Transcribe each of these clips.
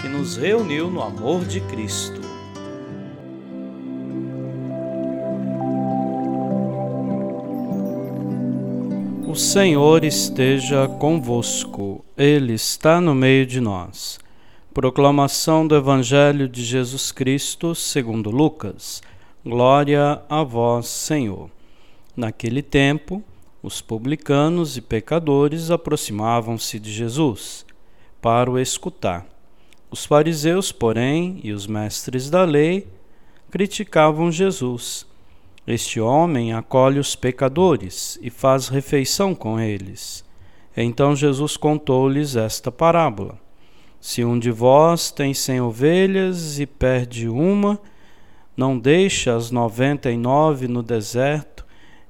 que nos reuniu no amor de Cristo. O Senhor esteja convosco, Ele está no meio de nós. Proclamação do Evangelho de Jesus Cristo, segundo Lucas. Glória a vós, Senhor. Naquele tempo, os publicanos e pecadores aproximavam-se de Jesus para o escutar. Os fariseus, porém, e os mestres da lei criticavam Jesus. Este homem acolhe os pecadores e faz refeição com eles. Então Jesus contou-lhes esta parábola: Se um de vós tem cem ovelhas e perde uma, não deixa as noventa e nove no deserto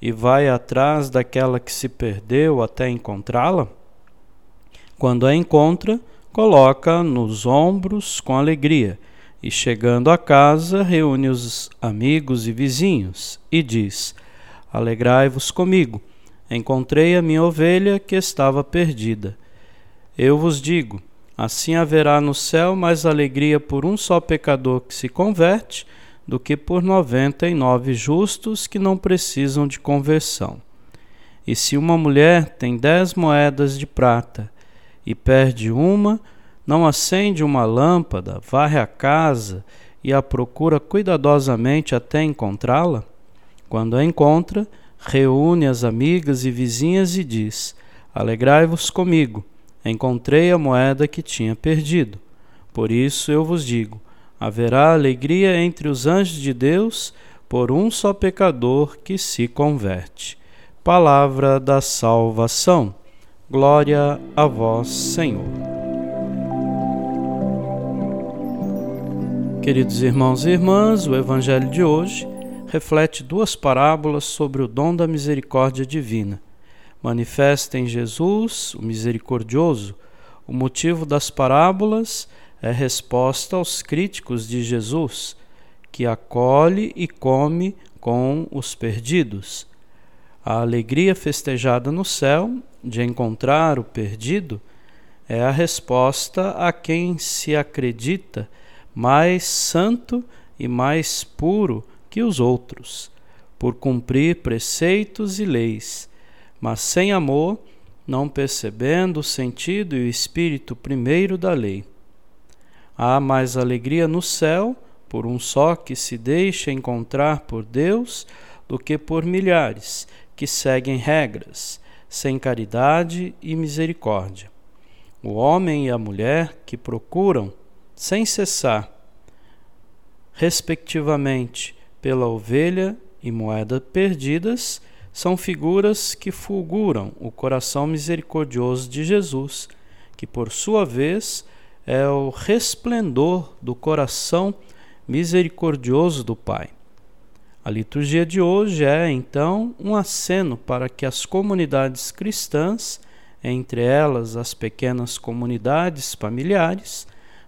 e vai atrás daquela que se perdeu até encontrá-la? Quando a encontra, coloca nos ombros com alegria e, chegando a casa, reúne os amigos e vizinhos e diz: Alegrai-vos comigo, encontrei a minha ovelha que estava perdida. Eu vos digo: assim haverá no céu mais alegria por um só pecador que se converte do que por noventa e nove justos que não precisam de conversão. E se uma mulher tem dez moedas de prata e perde uma, não acende uma lâmpada, varre a casa e a procura cuidadosamente até encontrá-la? Quando a encontra, reúne as amigas e vizinhas e diz: Alegrai-vos comigo, encontrei a moeda que tinha perdido. Por isso eu vos digo: haverá alegria entre os anjos de Deus por um só pecador que se converte. Palavra da salvação. Glória a vós, Senhor. Queridos irmãos e irmãs, o Evangelho de hoje reflete duas parábolas sobre o dom da misericórdia divina. Manifesta em Jesus, o misericordioso, o motivo das parábolas é resposta aos críticos de Jesus, que acolhe e come com os perdidos. A alegria festejada no céu de encontrar o perdido é a resposta a quem se acredita mais santo e mais puro que os outros, por cumprir preceitos e leis, mas sem amor, não percebendo o sentido e o espírito primeiro da lei. Há mais alegria no céu por um só que se deixa encontrar por Deus do que por milhares que seguem regras, sem caridade e misericórdia. O homem e a mulher que procuram, sem cessar, respectivamente, pela ovelha e moeda perdidas, são figuras que fulguram o coração misericordioso de Jesus, que por sua vez é o resplendor do coração misericordioso do Pai. A liturgia de hoje é, então, um aceno para que as comunidades cristãs, entre elas as pequenas comunidades familiares,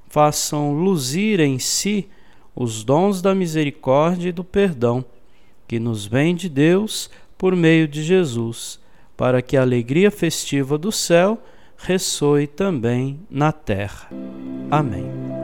façam luzir em si os dons da misericórdia e do perdão, que nos vem de Deus por meio de Jesus, para que a alegria festiva do céu ressoe também na terra. Amém.